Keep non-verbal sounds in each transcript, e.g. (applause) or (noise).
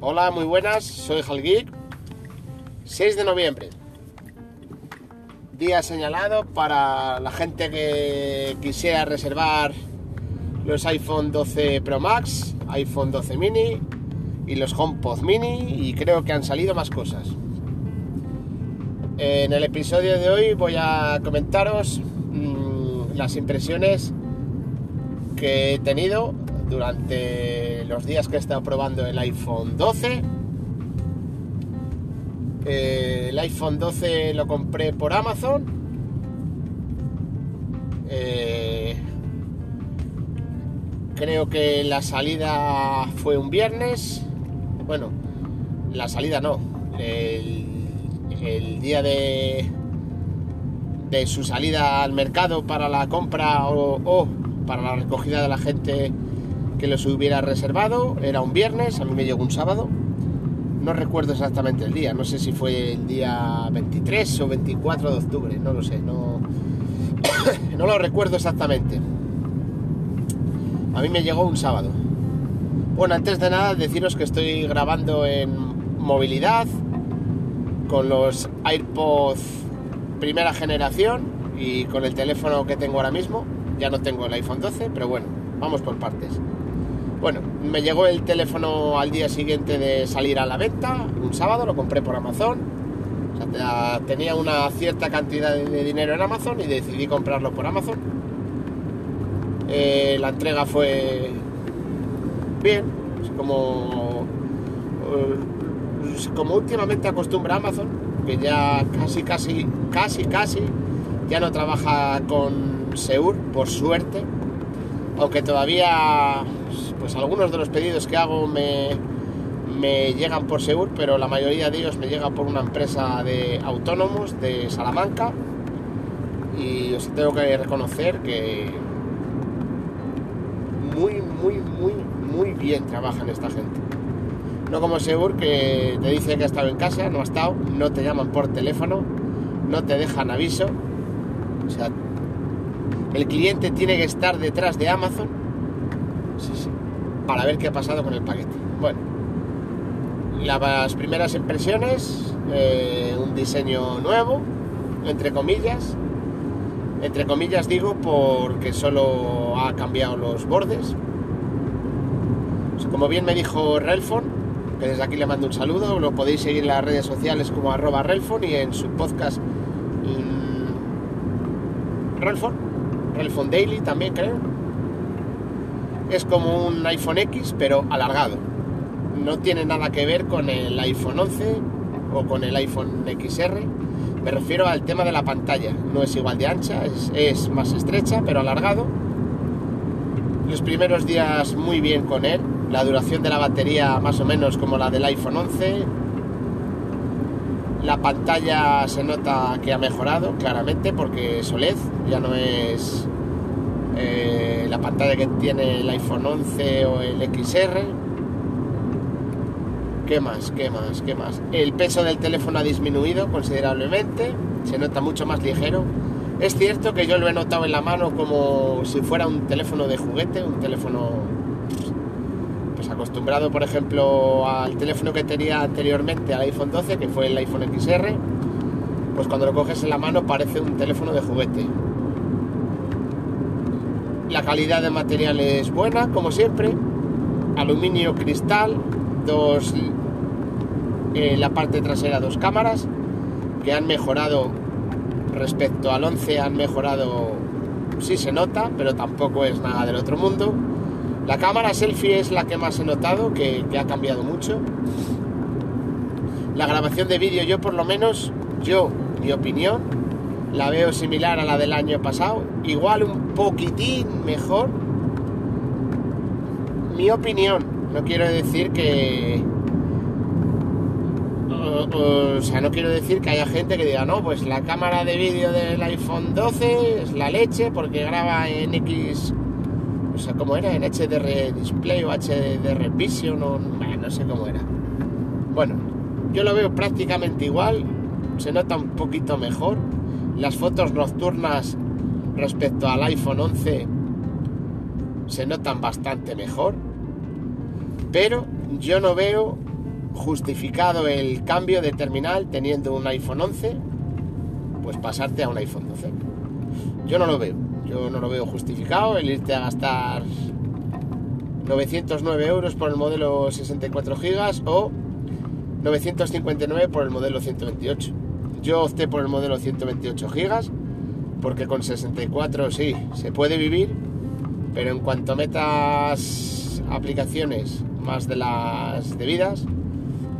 Hola, muy buenas, soy Halgeek. 6 de noviembre. Día señalado para la gente que quisiera reservar los iPhone 12 Pro Max, iPhone 12 mini y los HomePod mini y creo que han salido más cosas. En el episodio de hoy voy a comentaros mmm, las impresiones que he tenido durante los días que he estado probando el iPhone 12. Eh, el iPhone 12 lo compré por Amazon. Eh, creo que la salida fue un viernes. Bueno, la salida no. El, día de, su salida al mercado para la compra o para la recogida de la gente que los hubiera reservado. Era un viernes, a mí me llegó un sábado. No recuerdo exactamente el día, no sé si fue el día 23 o 24 de octubre, no lo sé, no, (coughs) no lo recuerdo exactamente. A mí me llegó un sábado. Bueno, antes de nada deciros que estoy grabando en movilidad con los AirPods primera generación y con el teléfono que tengo ahora mismo. Ya no tengo el iPhone 12, pero bueno, vamos por partes. Bueno, me llegó el teléfono al día siguiente de salir a la venta, un sábado, lo compré por Amazon. Tenía una cierta cantidad de dinero en Amazon y decidí comprarlo por Amazon. Eh, la entrega fue bien, como, como últimamente acostumbra Amazon, que ya casi, casi, casi, casi ya no trabaja con Seur, por suerte, aunque todavía pues algunos de los pedidos que hago me, me llegan por Seur, pero la mayoría de ellos me llegan por una empresa de autónomos de Salamanca y os tengo que reconocer que muy, muy, muy, muy bien trabajan esta gente. No como Seur que te dice que ha estado en casa, no ha estado, no te llaman por teléfono, no te dejan aviso. O sea, el cliente tiene que estar detrás de Amazon sí, sí, para ver qué ha pasado con el paquete. Bueno, las primeras impresiones, eh, un diseño nuevo, entre comillas. Entre comillas digo porque solo ha cambiado los bordes. Como bien me dijo Relfon, que desde aquí le mando un saludo, lo podéis seguir en las redes sociales como arroba Relfon y en su podcast mmm, Relfon, Relfon Daily también creo. Es como un iPhone X pero alargado. No tiene nada que ver con el iPhone 11 o con el iPhone XR. Me refiero al tema de la pantalla. No es igual de ancha, es, más estrecha pero alargado. Los primeros días muy bien con él. La duración de la batería más o menos como la del iPhone 11. La pantalla se nota que ha mejorado claramente porque es OLED, ya no es eh, la pantalla que tiene el iPhone 11 o el XR. ¿Qué más? ¿Qué más? ¿Qué más? El peso del teléfono ha disminuido considerablemente, se nota mucho más ligero. Es cierto que yo lo he notado en la mano como si fuera un teléfono de juguete, un teléfono pues acostumbrado, por ejemplo, al teléfono que tenía anteriormente, al iPhone 12, que fue el iPhone XR, pues cuando lo coges en la mano parece un teléfono de juguete. La calidad de material es buena, como siempre. Aluminio cristal, dos en la parte trasera dos cámaras que han mejorado respecto al 11, han mejorado, sí se nota, pero tampoco es nada del otro mundo. La cámara selfie es la que más he notado, que, que ha cambiado mucho. La grabación de vídeo, yo por lo menos, yo, mi opinión, la veo similar a la del año pasado, igual un poquitín mejor. Mi opinión, no quiero decir que... O, sea, no quiero decir que haya gente que diga, no, pues la cámara de vídeo del iPhone 12 es la leche porque graba en X... O sea, ¿cómo era? En HDR Display o HDR Vision o... no sé cómo era. Bueno, yo lo veo prácticamente igual, se nota un poquito mejor. Las fotos nocturnas respecto al iPhone 11 se notan bastante mejor, pero yo no veo justificado el cambio de terminal teniendo un iPhone 11, pues pasarte a un iPhone 12. Yo no lo veo, yo no lo veo justificado el irte a gastar 909 euros por el modelo 64 GB o 959 por el modelo 128. Yo opté por el modelo 128 GB porque con 64 sí, se puede vivir, pero en cuanto metas aplicaciones más de las debidas,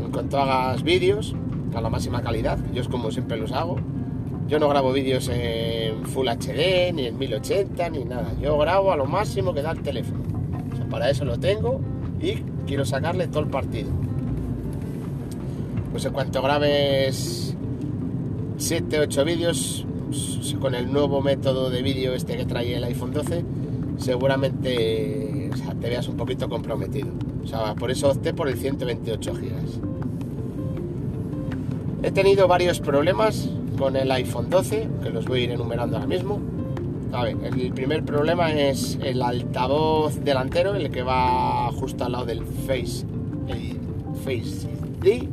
en cuanto hagas vídeos a la máxima calidad, yo es como siempre los hago, yo no grabo vídeos en Full HD, ni en 1080, ni nada, yo grabo a lo máximo que da el teléfono, para eso lo tengo y quiero sacarle todo el partido. Pues en cuanto grabes 7, 8 vídeos, con el nuevo método de vídeo este que trae el iPhone 12, seguramente te veas un poquito comprometido. O sea, por eso opté por el 128 GB. He tenido varios problemas con el iPhone 12, que los voy a ir enumerando ahora mismo. A ver, el primer problema es el altavoz delantero, el que va justo al lado del Face, el Face ID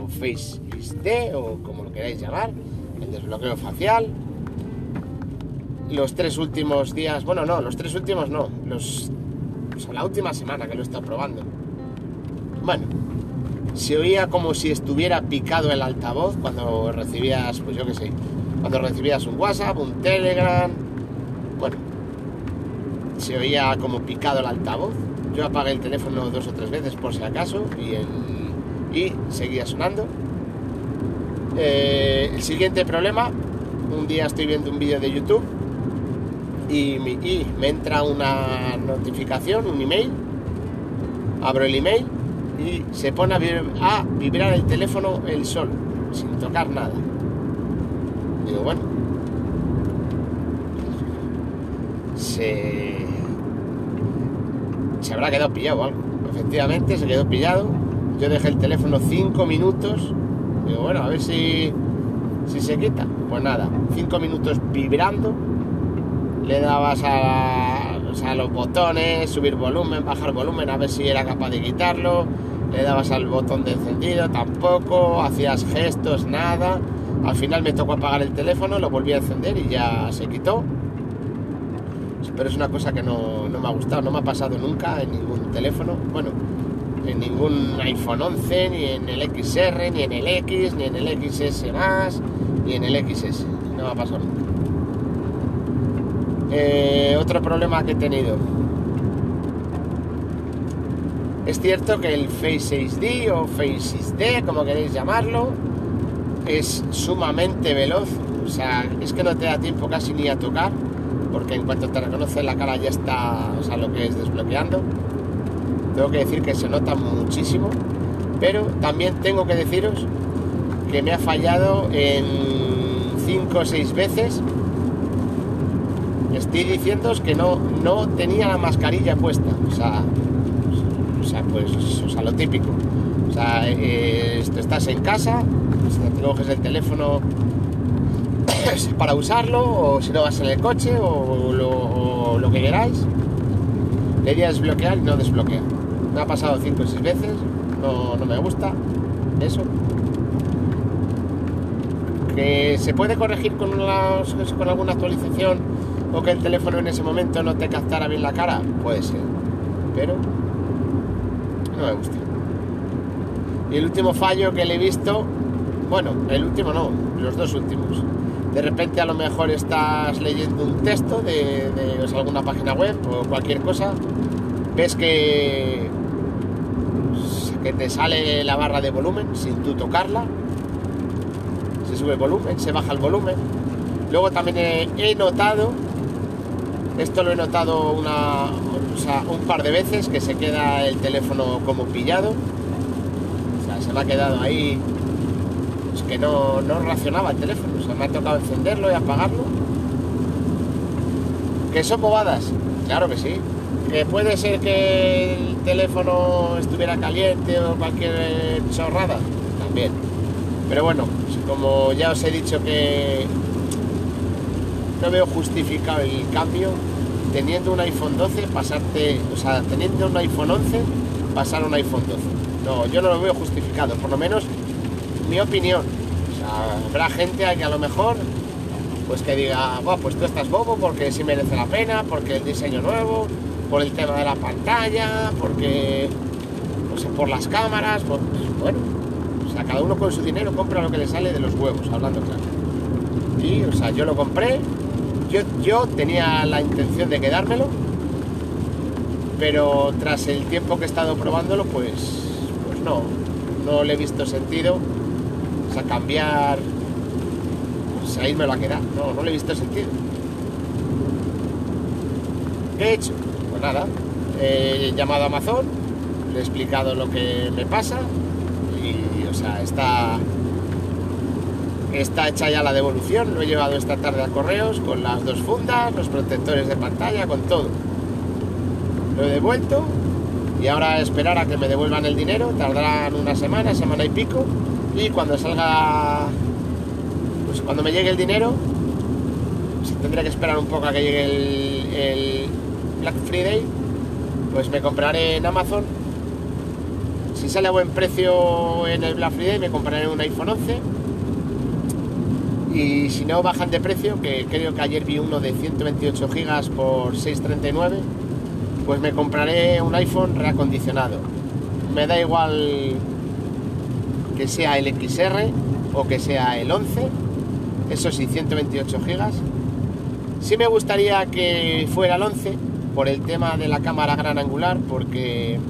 o Face ID o como lo queráis llamar, desbloqueo facial los tres últimos días, bueno, no, los tres últimos no, los, la última semana que lo he probando. Bueno, se oía como si estuviera picado el altavoz cuando recibías, pues yo qué sé, cuando recibías un WhatsApp, un Telegram, bueno, se oía como picado el altavoz. Yo apagué el teléfono dos o tres veces por si acaso y, el, y seguía sonando. Eh, el siguiente problema, un día estoy viendo un vídeo de YouTube y, me entra una notificación, un email, abro el email y se pone a, vibrar el teléfono el sol, sin tocar nada. Digo, bueno, se, se habrá quedado pillado algo. Efectivamente, se quedó pillado. Yo dejé el teléfono cinco minutos. Digo, bueno, a ver si, si se quita. Pues nada, cinco minutos vibrando le dabas a, los botones, subir volumen, bajar volumen, a ver si era capaz de quitarlo, le dabas al botón de encendido, tampoco, hacías gestos, nada. Al final me tocó apagar el teléfono, lo volví a encender y ya se quitó. Pero es una cosa que no, no me ha gustado, no me ha pasado nunca en ningún teléfono. Bueno, en ningún iPhone 11, ni en el XR, ni en el X, ni en el XS ni en el XS. No me ha pasado nunca. Eh, otro problema que he tenido. Es cierto que el Face 6D o Face 6D, como queréis llamarlo, es sumamente veloz. O sea, es que no te da tiempo casi ni a tocar, porque en cuanto te reconoce la cara ya está, o sea, lo que es desbloqueando. Tengo que decir que se nota muchísimo, pero también tengo que deciros que me ha fallado en 5 o 6 veces estoy diciendo que no, no tenía la mascarilla puesta. O sea, o sea pues, o sea, lo típico. O sea, eh, estás en casa, te coges el teléfono (coughs) para usarlo, o si no vas en el coche, o lo, que queráis, le di a desbloquear y no desbloquea. Me ha pasado 5 o 6 veces, no, no me gusta eso. Que se puede corregir con, con alguna actualización o que el teléfono en ese momento no te captara bien la cara, puede ser, pero no me gusta. Y el último fallo que le he visto, bueno, el último no, los dos últimos. De repente a lo mejor estás leyendo un texto de, alguna página web o cualquier cosa, ves que, que te sale la barra de volumen sin tú tocarla, se sube el volumen, se baja el volumen. Luego también he notado esto lo he notado una, un par de veces que se queda el teléfono como pillado. O sea, se me ha quedado ahí. Es que no, no reaccionaba el teléfono. O sea, me ha tocado encenderlo y apagarlo. ¿Que son bobadas? Claro que sí. ¿Que puede ser que el teléfono estuviera caliente o cualquier chorrada? También. Pero bueno, como ya os he dicho que no veo justificado el cambio teniendo un iPhone 12 pasarte, o sea, teniendo un iPhone 11 pasar a un iPhone 12. No, yo no lo veo justificado, por lo menos mi opinión. Habrá gente que a lo mejor pues que diga, pues tú estás bobo porque sí merece la pena, porque el diseño nuevo, por el tema de la pantalla, porque por las cámaras, pues, bueno, o sea, cada uno con su dinero compra lo que le sale de los huevos, hablando claro. Y, o sea, yo lo compré, yo, yo tenía la intención de quedármelo, pero tras el tiempo que he estado probándolo, pues, pues no, no le he visto sentido, o sea, cambiar pues ahí me lo ha quedado. No, no le he visto sentido. ¿Qué he hecho? Pues nada, he llamado a Amazon, le he explicado lo que me pasa y, o sea, está, está hecha ya la devolución. Lo he llevado esta tarde a correos con las dos fundas, los protectores de pantalla, con todo. Lo he devuelto y ahora esperar a que me devuelvan el dinero. Tardarán una semana, semana y pico. Y cuando salga pues cuando me llegue el dinero, si tendré que esperar un poco a que llegue el, Black Friday, pues me compraré en Amazon. Si sale a buen precio en el Black Friday, me compraré un iPhone 11. Y si no bajan de precio, que creo que ayer vi uno de 128 GB por 6,39, pues me compraré un iPhone reacondicionado. Me da igual que sea el XR o que sea el 11 eso sí, 128 gigas. Sí me gustaría que fuera el 11 por el tema de la cámara gran angular, porque,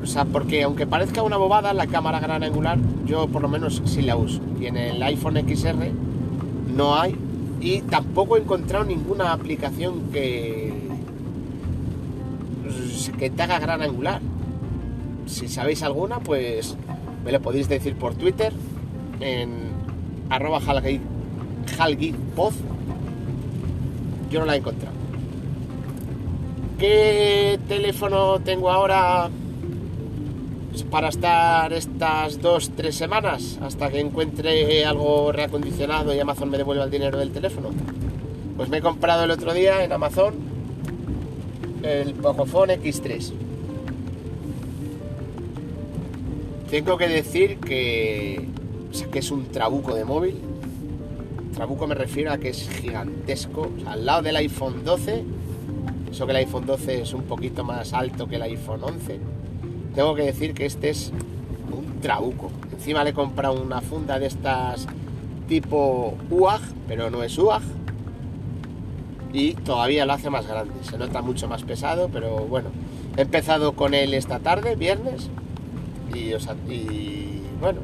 o sea, porque aunque parezca una bobada, la cámara gran angular, yo por lo menos sí la uso. Y en el iPhone XR no hay, y tampoco he encontrado ninguna aplicación que, que te haga gran angular. Si sabéis alguna, pues me lo podéis decir por Twitter en arroba yo no la he encontrado. ¿Qué teléfono tengo ahora para estar estas dos, tres semanas hasta que encuentre algo reacondicionado y Amazon me devuelva el dinero del teléfono? Pues me he comprado el otro día en Amazon el Pocophone X3. Tengo que decir que que es un trabuco de móvil. Trabuco me refiero a que es gigantesco. al lado del iPhone 12, eso que el iPhone 12 es un poquito más alto que el iPhone 11, tengo que decir que este es un trabuco. Encima le he comprado una funda de estas tipo UAG, pero no es UAG. Y todavía lo hace más grande. Se nota mucho más pesado, pero bueno. He empezado con él esta tarde, viernes. Y, y bueno,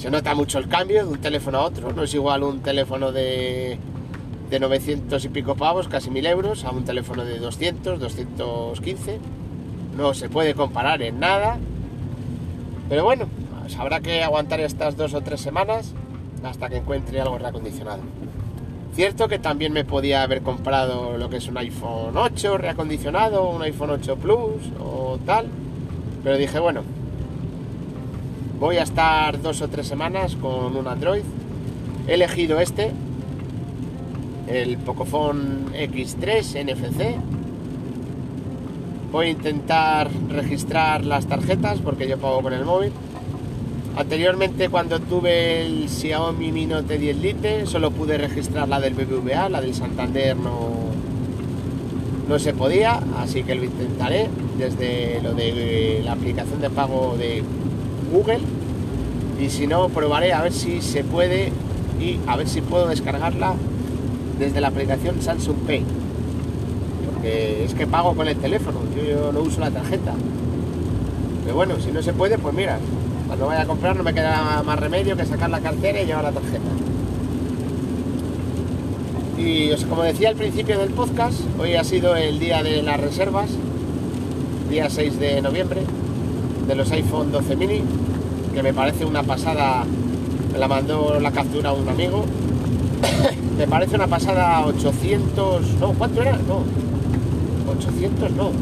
se nota mucho el cambio de un teléfono a otro. No es igual un teléfono de, de 900 y pico pavos, casi 1000 euros, a un teléfono de 200, 215. No se puede comparar en nada. Pero bueno, pues habrá que aguantar estas dos o tres semanas hasta que encuentre algo reacondicionado. Cierto que también me podía haber comprado lo que es un iPhone 8 reacondicionado, un iPhone 8 Plus o tal. Pero dije, bueno, Voy a estar dos o tres semanas con un Android. He elegido este, el Pocophone X3 NFC. Voy a intentar registrar las tarjetas porque yo pago con el móvil. Anteriormente cuando tuve el Xiaomi Mi Note 10 Lite solo pude registrar la del BBVA, la del Santander no, no se podía, así que lo intentaré desde lo de la aplicación de pago de Google y si no probaré a ver si se puede y a ver si puedo descargarla desde la aplicación Samsung Pay. Porque es que pago con el teléfono yo, no uso la tarjeta. Pero bueno si no se puede pues mira cuando vaya a comprar no me queda más remedio que sacar la cartera y llevar la tarjeta. Y como decía al principio del podcast hoy ha sido el día de las reservas día 6 de noviembre de los iPhone 12 mini, que me parece una pasada, me la mandó la captura un amigo, (coughs) me parece una pasada 800, no, ¿cuánto era? No, 800 no,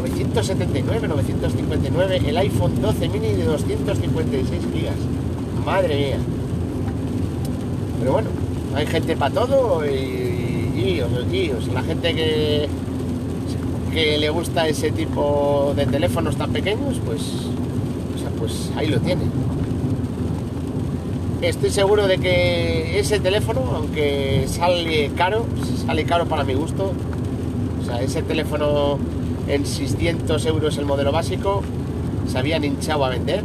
979, 959, el iPhone 12 mini de 256 gigas, madre mía. Pero bueno, hay gente para todo y, y, la gente que que le gusta ese tipo de teléfonos tan pequeños, pues, o sea, pues ahí lo tiene. Estoy seguro de que ese teléfono, aunque sale caro, sale caro para mi gusto, o sea, ese teléfono en 600 euros el modelo básico, se habían hinchado a vender,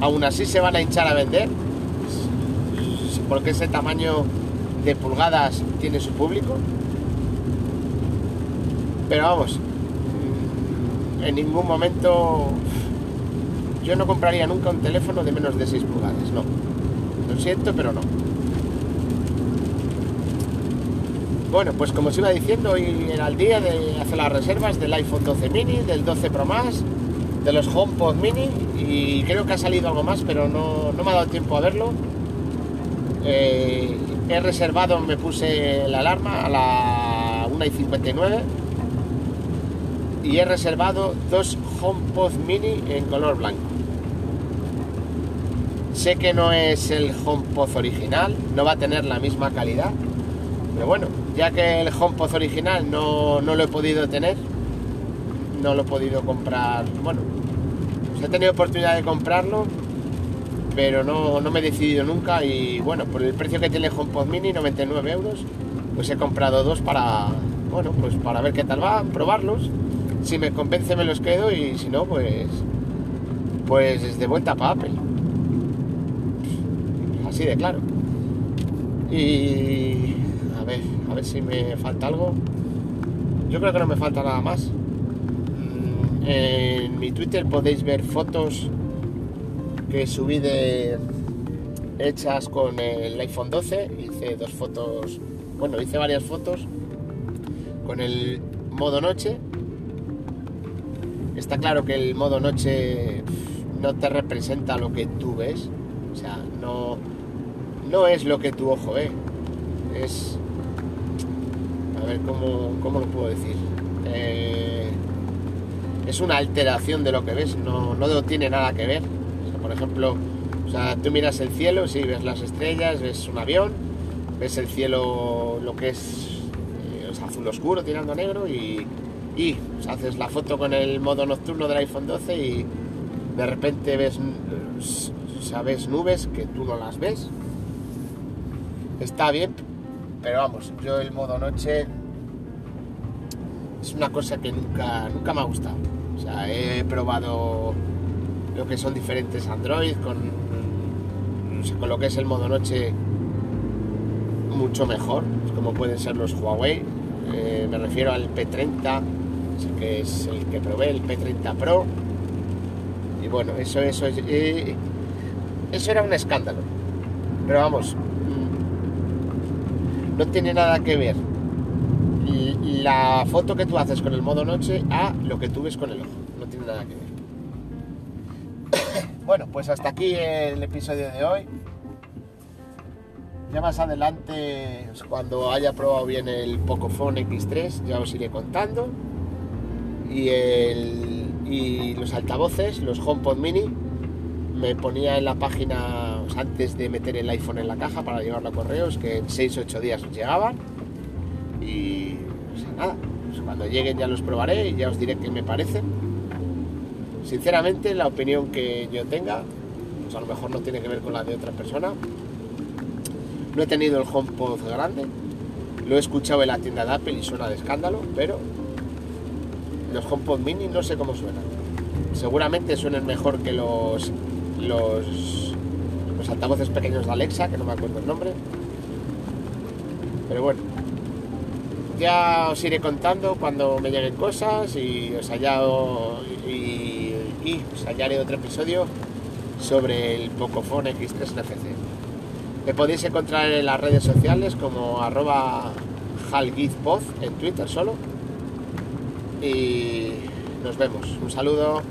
aún así se van a hinchar a vender, porque ese tamaño de pulgadas tiene su público. Pero vamos, en ningún momento yo no compraría nunca un teléfono de menos de 6 pulgadas, no. Lo siento, pero no. Bueno, pues como os iba diciendo, hoy era el día de hacer las reservas del iPhone 12 mini, del 12 Pro Max, de los HomePod mini y creo que ha salido algo más, pero no, me ha dado tiempo a verlo. Eh, he reservado, me puse la alarma a la 1 y 59 y he reservado dos HomePod mini en color blanco. Sé que no es el HomePod original, no va a tener la misma calidad, pero bueno, ya que el HomePod original no, lo he podido tener, no lo he podido comprar, bueno, pues he tenido oportunidad de comprarlo, pero no, me he decidido nunca y bueno, por el precio que tiene el HomePod mini, 99 euros, pues he comprado dos para, bueno, pues para ver qué tal va, probarlos. Si me convence me los quedo y si no, pues, pues de vuelta para Apple así de claro. Y a ver, a ver si me falta algo. Yo creo que no me falta nada más. Mm, en mi Twitter podéis ver fotos que subí de hechas con el iPhone 12. Hice dos fotos, bueno, hice varias fotos con el modo noche. Está claro que el modo noche no te representa lo que tú ves. O sea, no, no es lo que tu ojo ve, es... A ver, ¿cómo, lo puedo decir? Eh, es una alteración de lo que ves, no, no tiene nada que ver. por ejemplo, o sea, tú miras el cielo, sí, ves las estrellas, ves un avión, ves el cielo lo que es, eh, azul oscuro tirando negro y, y haces la foto con el modo nocturno del iPhone 12 y de repente ves, sabes nubes que tú no las ves está bien, pero vamos, yo el modo noche es una cosa que nunca, nunca me ha gustado. O sea, he probado lo que son diferentes Android con, con lo que es el modo noche mucho mejor, como pueden ser los Huawei. Eh, me refiero al P30, que es el que probé, el P30 Pro. Y bueno, eso, eso, eso era un escándalo. Pero vamos, no tiene nada que ver la foto que tú haces con el modo noche a lo que tú ves con el ojo. No tiene nada que ver. (coughs) bueno, pues hasta aquí el episodio de hoy. Ya más adelante, cuando haya probado bien el Pocophone X3, ya os iré contando. Y, el, y los altavoces, los HomePod Mini, me ponía en la página antes de meter el iPhone en la caja para llevarlo a correos, que en 6-8 días llegaban. Y nada, pues cuando lleguen ya los probaré y ya os diré qué me parecen. Sinceramente, la opinión que yo tenga, pues a lo mejor no tiene que ver con la de otra persona. No he tenido el HomePod grande, lo he escuchado en la tienda de Apple y suena de escándalo, pero los HomePod mini no sé cómo suenan. Seguramente suenen mejor que los los, altavoces pequeños de Alexa, que no me acuerdo el nombre. Pero bueno, ya os iré contando cuando me lleguen cosas y os haya y, y os hallaré otro episodio sobre el Pocophone X3 NFC. Me podéis encontrar en las redes sociales como arroba en Twitter solo. Y nos vemos. Un saludo.